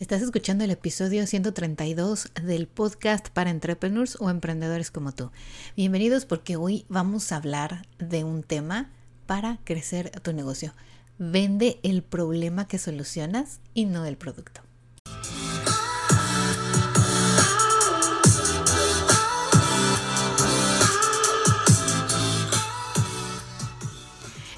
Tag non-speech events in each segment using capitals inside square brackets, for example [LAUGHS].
Estás escuchando el episodio 132 del podcast para entrepreneurs o emprendedores como tú. Bienvenidos porque hoy vamos a hablar de un tema para crecer tu negocio. Vende el problema que solucionas y no el producto.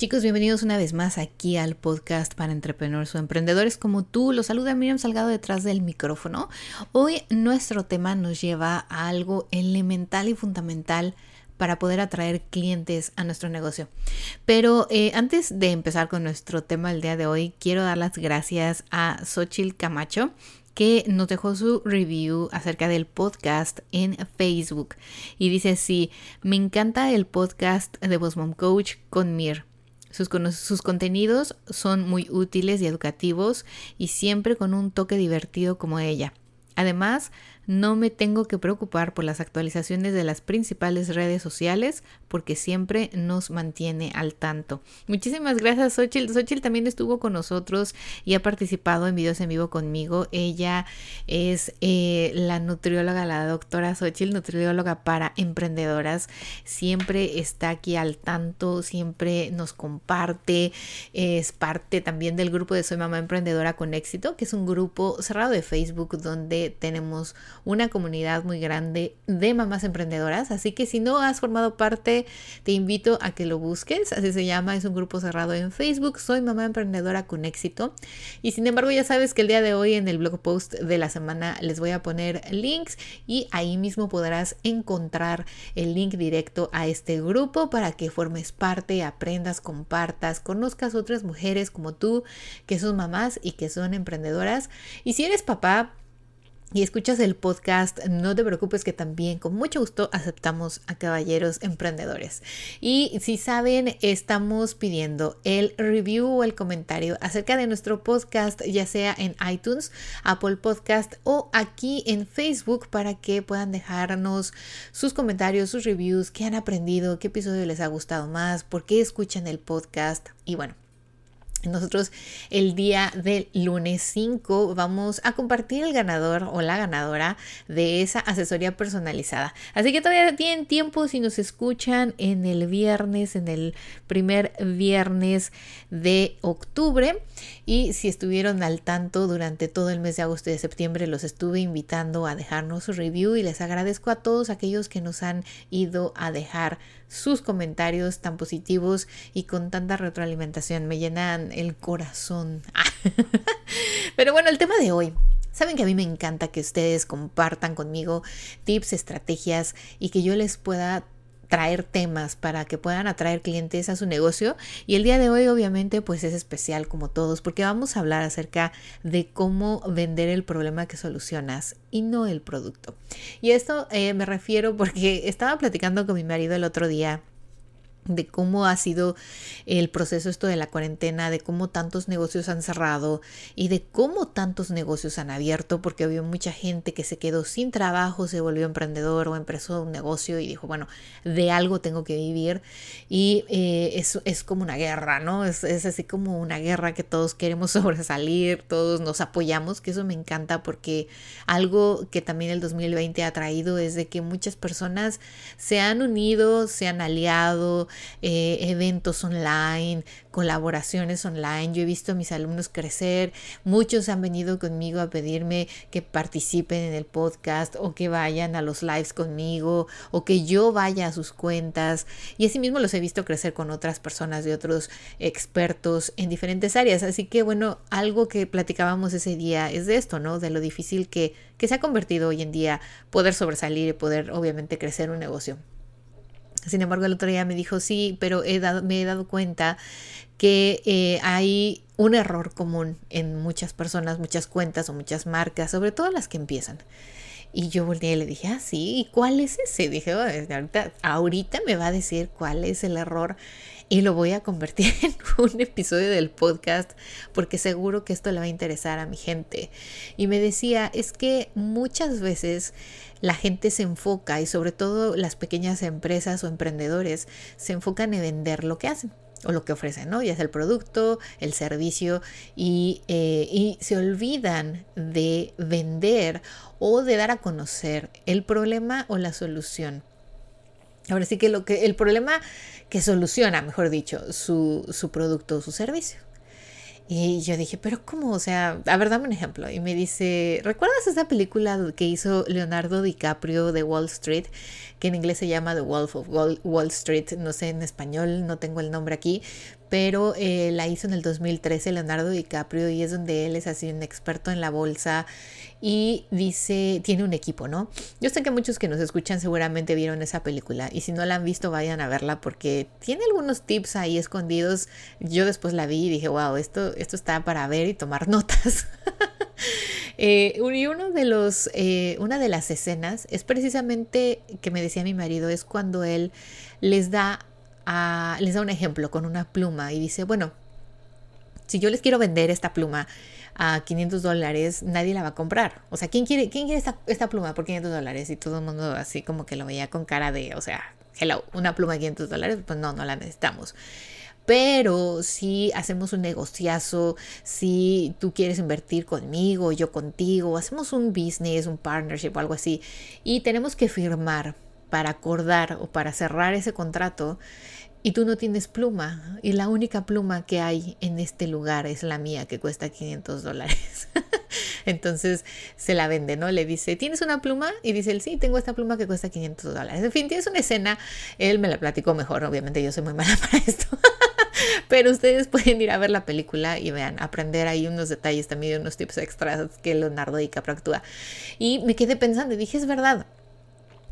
Chicos, bienvenidos una vez más aquí al podcast para entrepreneurs o emprendedores como tú. Los saluda Miriam Salgado detrás del micrófono. Hoy nuestro tema nos lleva a algo elemental y fundamental para poder atraer clientes a nuestro negocio. Pero eh, antes de empezar con nuestro tema el día de hoy, quiero dar las gracias a Xochil Camacho que nos dejó su review acerca del podcast en Facebook. Y dice, sí, me encanta el podcast de Boss Mom Coach con Mir. Sus, sus, contenidos son muy útiles y educativos y siempre con un toque divertido como ella. Además, no me tengo que preocupar por las actualizaciones de las principales redes sociales porque siempre nos mantiene al tanto. Muchísimas gracias, Xochitl. Xochitl también estuvo con nosotros y ha participado en videos en vivo conmigo. Ella es eh, la nutrióloga, la doctora Xochitl, nutrióloga para emprendedoras. Siempre está aquí al tanto, siempre nos comparte. Es parte también del grupo de Soy Mamá Emprendedora con Éxito, que es un grupo cerrado de Facebook donde tenemos una comunidad muy grande de mamás emprendedoras. Así que si no has formado parte, te invito a que lo busques. Así se llama, es un grupo cerrado en Facebook. Soy mamá emprendedora con éxito. Y sin embargo, ya sabes que el día de hoy en el blog post de la semana les voy a poner links y ahí mismo podrás encontrar el link directo a este grupo para que formes parte, aprendas, compartas, conozcas otras mujeres como tú que son mamás y que son emprendedoras. Y si eres papá, y escuchas el podcast, no te preocupes que también con mucho gusto aceptamos a caballeros emprendedores. Y si saben, estamos pidiendo el review o el comentario acerca de nuestro podcast, ya sea en iTunes, Apple Podcast o aquí en Facebook para que puedan dejarnos sus comentarios, sus reviews, qué han aprendido, qué episodio les ha gustado más, por qué escuchan el podcast y bueno. Nosotros el día del lunes 5 vamos a compartir el ganador o la ganadora de esa asesoría personalizada. Así que todavía tienen tiempo si nos escuchan en el viernes, en el primer viernes de octubre. Y si estuvieron al tanto durante todo el mes de agosto y de septiembre, los estuve invitando a dejarnos su review y les agradezco a todos aquellos que nos han ido a dejar sus comentarios tan positivos y con tanta retroalimentación. Me llenan el corazón. [LAUGHS] Pero bueno, el tema de hoy. Saben que a mí me encanta que ustedes compartan conmigo tips, estrategias y que yo les pueda traer temas para que puedan atraer clientes a su negocio. Y el día de hoy obviamente pues es especial como todos porque vamos a hablar acerca de cómo vender el problema que solucionas y no el producto. Y esto eh, me refiero porque estaba platicando con mi marido el otro día de cómo ha sido el proceso esto de la cuarentena, de cómo tantos negocios han cerrado y de cómo tantos negocios han abierto, porque había mucha gente que se quedó sin trabajo, se volvió emprendedor o empezó un negocio y dijo, bueno, de algo tengo que vivir. Y eh, es, es, como una guerra, ¿no? Es, es así como una guerra que todos queremos [LAUGHS] sobresalir, todos nos apoyamos, que eso me encanta porque algo que también el 2020 ha traído es de que muchas personas se han unido, se han aliado, eh, eventos online, colaboraciones online. Yo he visto a mis alumnos crecer. Muchos han venido conmigo a pedirme que participen en el podcast o que vayan a los lives conmigo o que yo vaya a sus cuentas. Y asimismo los he visto crecer con otras personas de otros expertos en diferentes áreas. Así que bueno, algo que platicábamos ese día es de esto, ¿no? De lo difícil que, que se ha convertido hoy en día poder sobresalir y poder obviamente crecer un negocio. Sin embargo, el otro día me dijo, sí, pero he dado, me he dado cuenta que eh, hay un error común en muchas personas, muchas cuentas o muchas marcas, sobre todo las que empiezan. Y yo volteé y le dije, ah, sí, ¿y cuál es ese? Dije, oh, ahorita, ahorita me va a decir cuál es el error y lo voy a convertir [LAUGHS] en un episodio del podcast porque seguro que esto le va a interesar a mi gente. Y me decía, es que muchas veces la gente se enfoca y sobre todo las pequeñas empresas o emprendedores se enfocan en vender lo que hacen o lo que ofrecen, ¿no? Ya es el producto, el servicio y, eh, y, se olvidan de vender o de dar a conocer el problema o la solución. Ahora sí que lo que el problema que soluciona, mejor dicho, su, su producto o su servicio. Y yo dije, pero ¿cómo? O sea, a ver, dame un ejemplo. Y me dice, ¿recuerdas esa película que hizo Leonardo DiCaprio de Wall Street? Que en inglés se llama The Wolf of Wall Street. No sé en español, no tengo el nombre aquí pero eh, la hizo en el 2013 Leonardo DiCaprio y es donde él es así un experto en la bolsa y dice, tiene un equipo, ¿no? Yo sé que muchos que nos escuchan seguramente vieron esa película y si no la han visto vayan a verla porque tiene algunos tips ahí escondidos. Yo después la vi y dije, wow, esto, esto está para ver y tomar [LAUGHS] notas. eh, y uno de los, eh, una de las escenas es precisamente que me decía mi marido, es cuando él les da les da un ejemplo con una pluma y dice, bueno, si yo les quiero vender esta pluma a 500 dólares, nadie la va a comprar. O sea, ¿quién quiere, quién quiere esta, pluma por 500 dólares? Y todo el mundo así como que lo veía con cara de, o sea, hello, una pluma de 500 dólares, pues no, no la necesitamos. Pero si hacemos un negociazo, si tú quieres invertir conmigo, yo contigo, hacemos un business, un partnership o algo así, y tenemos que firmar para acordar o para cerrar ese contrato, y tú no tienes pluma y la única pluma que hay en este lugar es la mía que cuesta 500 dólares. [LAUGHS] Entonces se la vende, ¿no? Le dice, ¿tienes una pluma? Y dice él, sí, tengo esta pluma que cuesta 500 dólares. En fin, tienes una escena, él me la platicó mejor, obviamente yo soy muy mala [LAUGHS] para esto. Pero ustedes pueden ir a ver la película y vean, aprender ahí unos detalles también, unos tips extras que Leonardo DiCaprio actúa. Y me quedé pensando y dije, es verdad,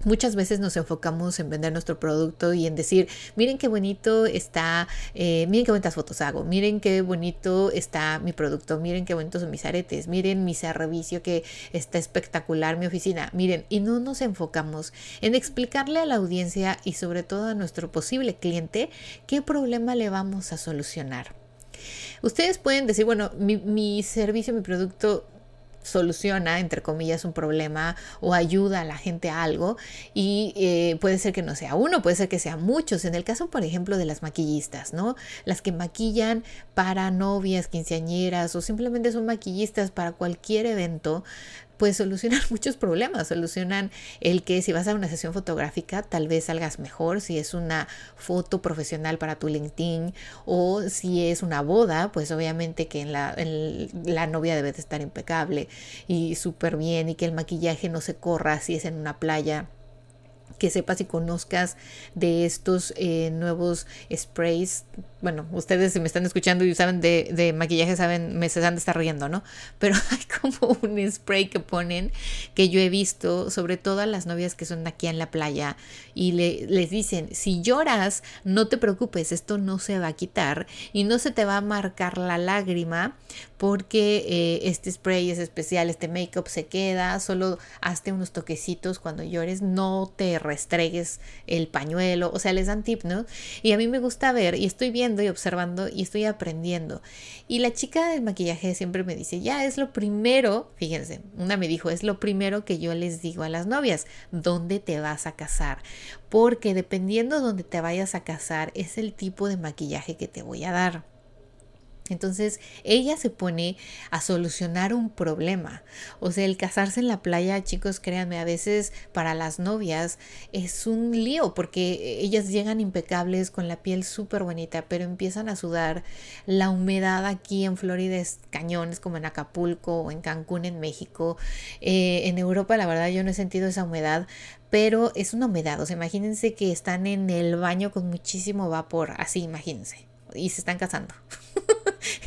Muchas veces nos enfocamos en vender nuestro producto y en decir, miren qué bonito está, eh, miren qué bonitas fotos hago, miren qué bonito está mi producto, miren qué bonitos son mis aretes, miren mi servicio que está espectacular, mi oficina, miren, y no nos enfocamos en explicarle a la audiencia y sobre todo a nuestro posible cliente qué problema le vamos a solucionar. Ustedes pueden decir, bueno, mi, mi servicio, mi producto soluciona, entre comillas, un problema o ayuda a la gente a algo y eh, puede ser que no sea uno, puede ser que sea muchos. En el caso, por ejemplo, de las maquillistas, ¿no? Las que maquillan para novias, quinceañeras o simplemente son maquillistas para cualquier evento, pues solucionan [LAUGHS] muchos problemas. Solucionan el que si vas a una sesión fotográfica, tal vez salgas mejor, si es una foto profesional para tu LinkedIn o si es una boda, pues obviamente que en la, la novia debe de estar impecable y súper bien y que el maquillaje no se corra si es en una playa que sepas y conozcas de estos eh, nuevos sprays bueno, ustedes si me están escuchando y saben de, maquillaje, saben, me se de estar riendo, ¿no? [LAUGHS] Pero hay como un spray que ponen que yo he visto, sobre todo a las novias que son aquí en la playa, y le, les dicen, si lloras, no te preocupes, esto no se va a quitar y no se te va a marcar la lágrima porque eh, este spray es especial, este make-up se queda, solo hazte unos toquecitos cuando llores, no te restregues el pañuelo, o sea, les dan tip, ¿no? Y a mí me gusta ver, y estoy viendo, y observando y estoy aprendiendo. Y la chica del maquillaje siempre me dice, ya es lo primero, fíjense, una me dijo, es lo primero que yo les digo a las novias, ¿dónde te vas a casar? Porque dependiendo dónde te vayas a casar es el tipo de maquillaje que te voy a dar. Entonces ella se pone a solucionar un problema. O sea, el casarse en la playa, chicos, créanme, a veces para las novias es un lío porque ellas llegan impecables con la piel súper bonita, pero empiezan a sudar. La humedad aquí en Florida es cañones como en Acapulco o en Cancún en México. Eh, en Europa, la verdad, yo no he sentido esa humedad, pero es una humedad. O sea, imagínense que están en el baño con muchísimo vapor. Así, imagínense. Y se están casando.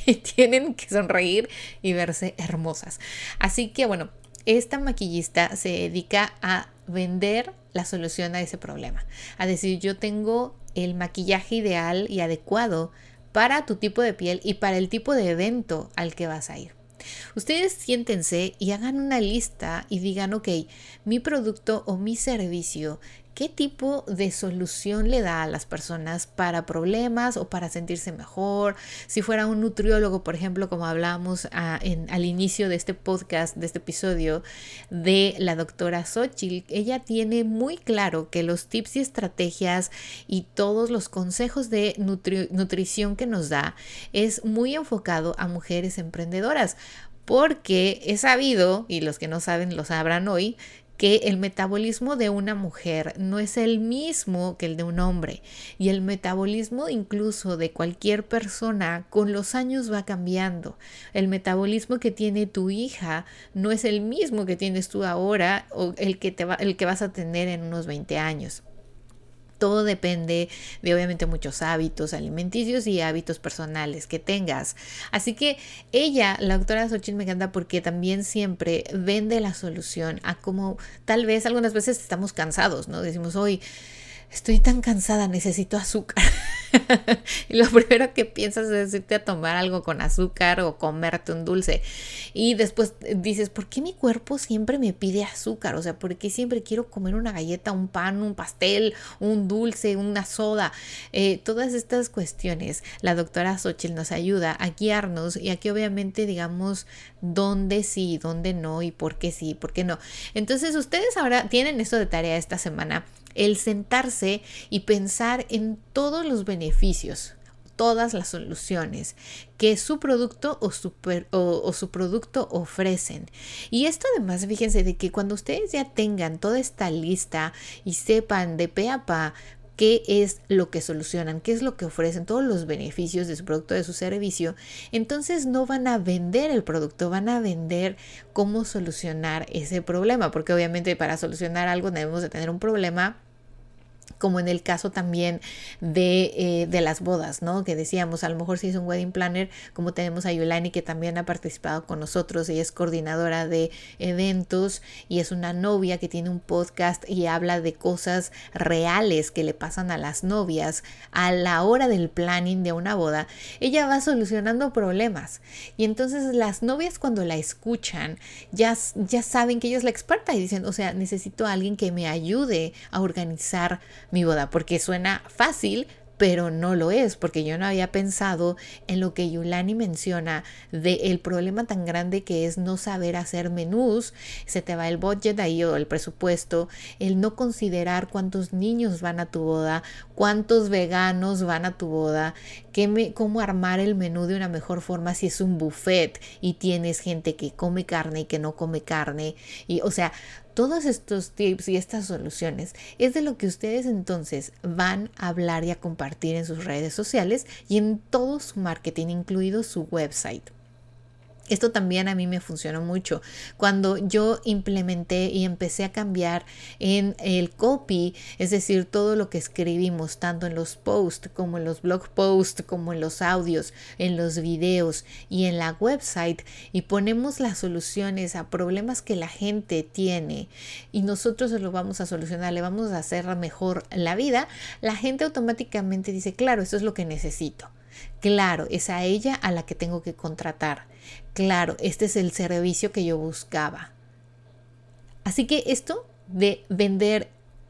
[LAUGHS] y tienen que sonreír y verse hermosas. Así que bueno, esta maquillista se dedica a vender la solución a ese problema. A decir, yo tengo el maquillaje ideal y adecuado para tu tipo de piel y para el tipo de evento al que vas a ir. Ustedes siéntense y hagan una lista y digan, ok, mi producto o mi servicio ¿Qué tipo de solución le da a las personas para problemas o para sentirse mejor? Si fuera un nutriólogo, por ejemplo, como hablábamos ah, al inicio de este podcast, de este episodio, de la doctora Xochitl, ella tiene muy claro que los tips y estrategias y todos los consejos de nutrición que nos da es muy enfocado a mujeres emprendedoras porque he sabido, y los que no saben lo sabrán hoy, que el metabolismo de una mujer no es el mismo que el de un hombre y el metabolismo incluso de cualquier persona con los años va cambiando. El metabolismo que tiene tu hija no es el mismo que tienes tú ahora o el que, te va, el que vas a tener en unos 20 años. Todo depende de obviamente muchos hábitos alimenticios y hábitos personales que tengas. Así que ella, la doctora Xochitl, me encanta porque también siempre vende la solución a cómo tal vez algunas veces estamos cansados, ¿no? Decimos, hoy estoy tan cansada, necesito azúcar. [LAUGHS] y lo primero que piensas es irte a tomar algo con azúcar o comerte un dulce. Y después dices, ¿por qué mi cuerpo siempre me pide azúcar? O sea, ¿por qué siempre quiero comer una galleta, un pan, un pastel, un dulce, una soda? Eh, todas estas cuestiones, la doctora Xochitl nos ayuda a guiarnos y aquí obviamente digamos dónde sí, dónde no y por qué sí, por qué no. Entonces ustedes ahora tienen esto de tarea esta semana el sentarse y pensar en todos los beneficios, todas las soluciones que su producto o su, o, su, producto ofrecen. Y esto además, fíjense de que cuando ustedes ya tengan toda esta lista y sepan de pe a pa qué es lo que solucionan, qué es lo que ofrecen, todos los beneficios de su producto, de su servicio, entonces no van a vender el producto, van a vender cómo solucionar ese problema, porque obviamente para solucionar algo debemos de tener un problema como en el caso también de, eh, de, las bodas, ¿no? Que decíamos, a lo mejor si es un wedding planner, como tenemos a Yolani que también ha participado con nosotros, ella es coordinadora de eventos y es una novia que tiene un podcast y habla de cosas reales que le pasan a las novias a la hora del planning de una boda, ella va solucionando problemas y entonces las novias cuando la escuchan ya, ya saben que ella es la experta y dicen, o sea, necesito a alguien que me ayude a organizar mi boda, porque suena fácil, pero no lo es, porque yo no había pensado en lo que Yulani menciona de el problema tan grande que es no saber hacer menús, se te va el budget ahí o el presupuesto, el no considerar cuántos niños van a tu boda, cuántos veganos van a tu boda, qué me, cómo armar el menú de una mejor forma si es un buffet y tienes gente que come carne y que no come carne, y o sea, todos estos tips y estas soluciones es de lo que ustedes entonces van a hablar y a compartir en sus redes sociales y en todo su marketing, incluido su website. Esto también a mí me funcionó mucho. Cuando yo implementé y empecé a cambiar en el copy, es decir, todo lo que escribimos, tanto en los posts como en los blog posts, como en los audios, en los videos y en la website, y ponemos las soluciones a problemas que la gente tiene y nosotros lo vamos a solucionar, le vamos a hacer mejor la vida, la gente automáticamente dice, claro, eso es lo que necesito. Claro, es a ella a la que tengo que contratar. Claro, este es el servicio que yo buscaba. Así que esto de vender,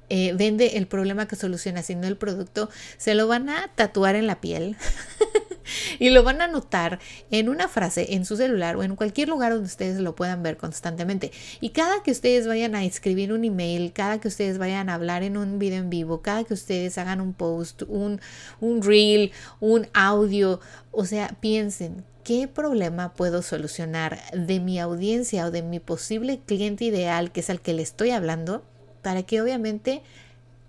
eh, vende el problema que soluciona, sino el producto, se lo van a tatuar en la piel. [LAUGHS] y lo van a anotar en una frase en su celular o en cualquier lugar donde ustedes lo puedan ver constantemente. Y cada que ustedes vayan a escribir un email, cada que ustedes vayan a hablar en un video en vivo, cada que ustedes hagan un post, un, un reel, un audio, o sea, piensen ¿Qué problema puedo solucionar de mi audiencia o de mi posible cliente ideal, que es al que le estoy hablando, para que obviamente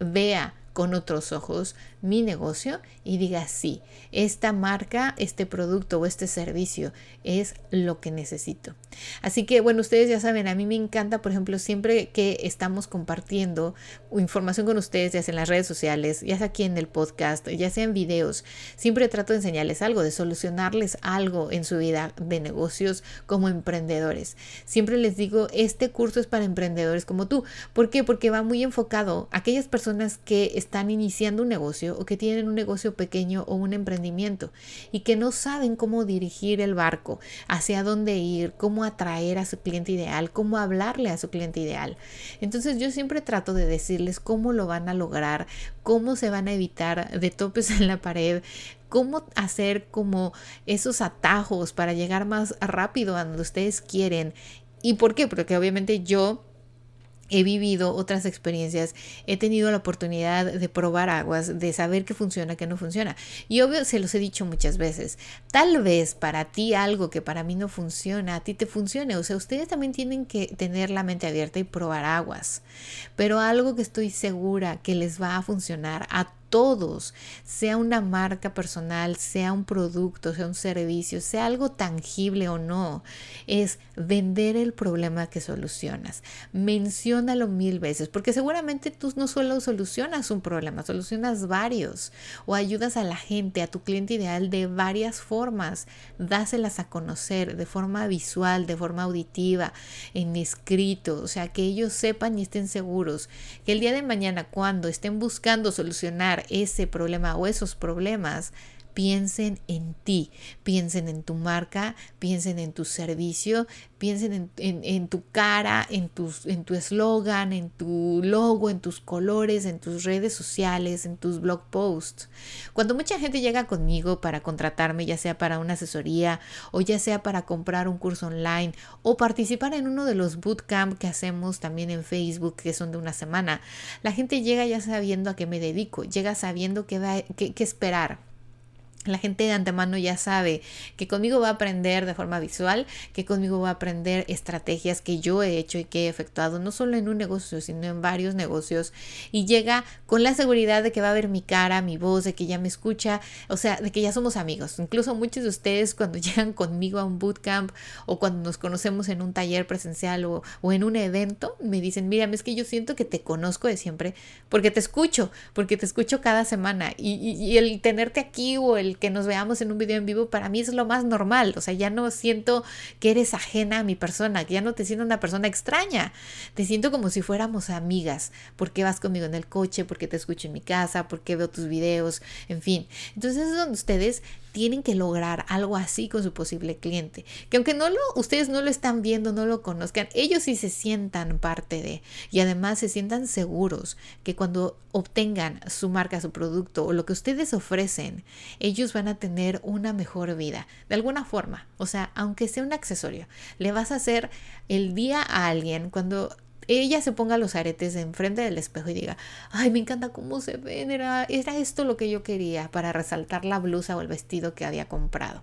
vea con otros ojos mi negocio y diga sí, esta marca, este producto o este servicio es lo que necesito. Así que bueno, ustedes ya saben, a mí me encanta, por ejemplo, siempre que estamos compartiendo información con ustedes, ya sea en las redes sociales, ya sea aquí en el podcast, ya sea en videos, siempre trato de enseñarles algo, de solucionarles algo en su vida de negocios como emprendedores. Siempre les digo, este curso es para emprendedores como tú. ¿Por qué? Porque va muy enfocado a aquellas personas que están iniciando un negocio o que tienen un negocio pequeño o un emprendimiento y que no saben cómo dirigir el barco, hacia dónde ir, cómo atraer a su cliente ideal, cómo hablarle a su cliente ideal. Entonces yo siempre trato de decirles cómo lo van a lograr, cómo se van a evitar de topes en la pared, cómo hacer como esos atajos para llegar más rápido a donde ustedes quieren. ¿Y por qué? Porque obviamente yo he vivido otras experiencias, he tenido la oportunidad de probar aguas, de saber qué funciona, qué no funciona. Y obvio, se los he dicho muchas veces, tal vez para ti algo que para mí no funciona, a ti te funcione. O sea, ustedes también tienen que tener la mente abierta y probar aguas. Pero algo que estoy segura que les va a funcionar a todos, sea una marca personal, sea un producto, sea un servicio, sea algo tangible o no, es vender el problema que solucionas. Menciónalo mil veces, porque seguramente tú no solo solucionas un problema, solucionas varios o ayudas a la gente, a tu cliente ideal de varias formas. Dáselas a conocer de forma visual, de forma auditiva, en escrito, o sea, que ellos sepan y estén seguros que el día de mañana cuando estén buscando solucionar ese problema o esos problemas, piensen en ti, piensen en tu marca, piensen en tu servicio, piensen en, tu cara, en, en tu eslogan, en tu logo, en tus colores, en tus redes sociales, en tus blog posts. Cuando mucha gente llega conmigo para contratarme, ya sea para una asesoría o ya sea para comprar un curso online o participar en uno de los bootcamp que hacemos también en Facebook, que son de una semana, la gente llega ya sabiendo a qué me dedico, llega sabiendo qué, qué esperar la gente de antemano ya sabe que conmigo va a aprender de forma visual, que conmigo va a aprender estrategias que yo he hecho y que he efectuado, no solo en un negocio, sino en varios negocios. Y llega con la seguridad de que va a ver mi cara, mi voz, de que ya me escucha, o sea, de que ya somos amigos. Incluso muchos de ustedes [LAUGHS] cuando llegan conmigo a un bootcamp o cuando nos conocemos en un taller presencial o, en un evento, me dicen, mira, es que yo siento que te conozco de siempre porque te escucho, porque te escucho cada semana. y el tenerte aquí o el que nos veamos en un video en vivo, para mí es lo más normal. O sea, ya no siento que eres ajena a mi persona, que ya no te siento una persona extraña. Te siento como si fuéramos amigas, porque vas conmigo en el coche, porque te escucho en mi casa, porque veo tus videos, en fin. Entonces es donde ustedes tienen que lograr algo así con su posible cliente. Que aunque no lo, ustedes no lo están viendo, no lo conozcan, ellos sí se sientan parte de y además se sientan seguros que cuando obtengan su marca, su producto o lo que ustedes ofrecen, ellos van a tener una mejor vida. De alguna forma, o sea, aunque sea un accesorio, le vas a hacer el día a alguien cuando ella se ponga los aretes enfrente del espejo y diga, ay, me encanta cómo se ven, era, era esto lo que yo quería para resaltar la blusa o el vestido que había comprado.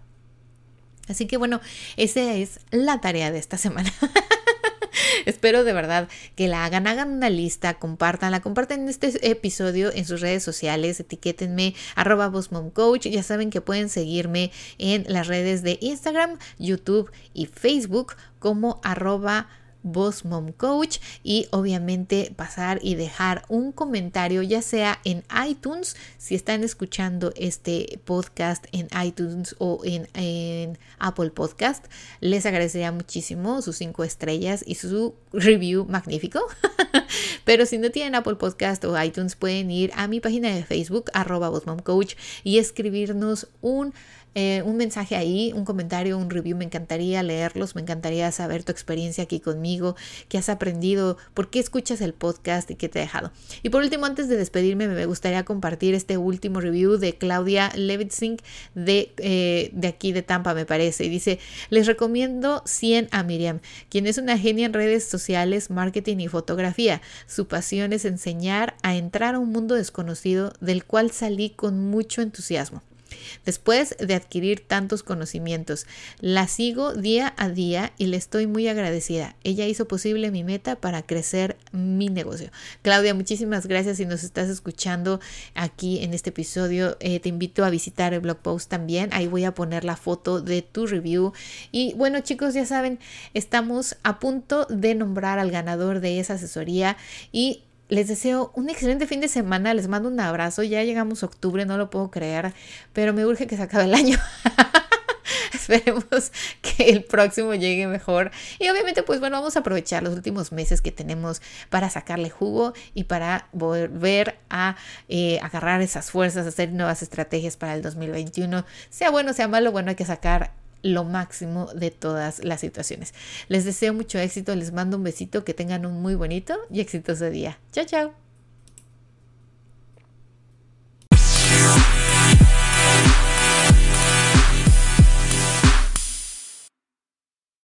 Así que bueno, esa es la tarea de esta semana. [LAUGHS] Espero de verdad que la hagan, hagan una lista, compartanla, comparten este episodio en sus redes sociales, etiquétenme arroba Coach, ya saben que pueden seguirme en las redes de Instagram, YouTube y Facebook como arroba Boss Mom Coach y obviamente pasar y dejar un comentario ya sea en iTunes si están escuchando este podcast en iTunes o en, Apple Podcast les agradecería muchísimo sus cinco estrellas y su review magnífico. [LAUGHS] Pero si no tienen Apple Podcast o iTunes pueden ir a mi página de Facebook arroba Mom Coach y escribirnos un eh, un mensaje ahí, un comentario, un review. Me encantaría leerlos, me encantaría saber tu experiencia aquí conmigo, qué has aprendido, por qué escuchas el podcast y qué te ha dejado. Y por último, antes de despedirme, me gustaría compartir este último review de Claudia Levitzink de, eh, de aquí de Tampa, me parece. Y dice, les recomiendo 100 a Miriam, quien es una genia en redes sociales, marketing y fotografía. Su pasión es enseñar a entrar a un mundo desconocido del cual salí con mucho entusiasmo. Después de adquirir tantos conocimientos, la sigo día a día y le estoy muy agradecida. Ella hizo posible mi meta para crecer mi negocio. Claudia, muchísimas gracias si nos estás escuchando aquí en este episodio. Eh, te invito a visitar el blog post también. Ahí voy a poner la foto de tu review. Y bueno, chicos, ya saben, estamos a punto de nombrar al ganador de esa asesoría y les deseo un excelente fin de semana, les mando un abrazo, ya llegamos octubre, no lo puedo creer, pero me urge que se acabe el año. [LAUGHS] esperemos que el próximo llegue mejor. Y obviamente, pues bueno, vamos a aprovechar los últimos meses que tenemos para sacarle jugo y para volver a eh, agarrar esas fuerzas, hacer nuevas estrategias para el 2021. Sea bueno, sea malo, bueno, hay que sacar lo máximo de todas las situaciones. Les deseo mucho éxito, les mando un besito, que tengan un muy bonito y exitoso día. Chao, chao.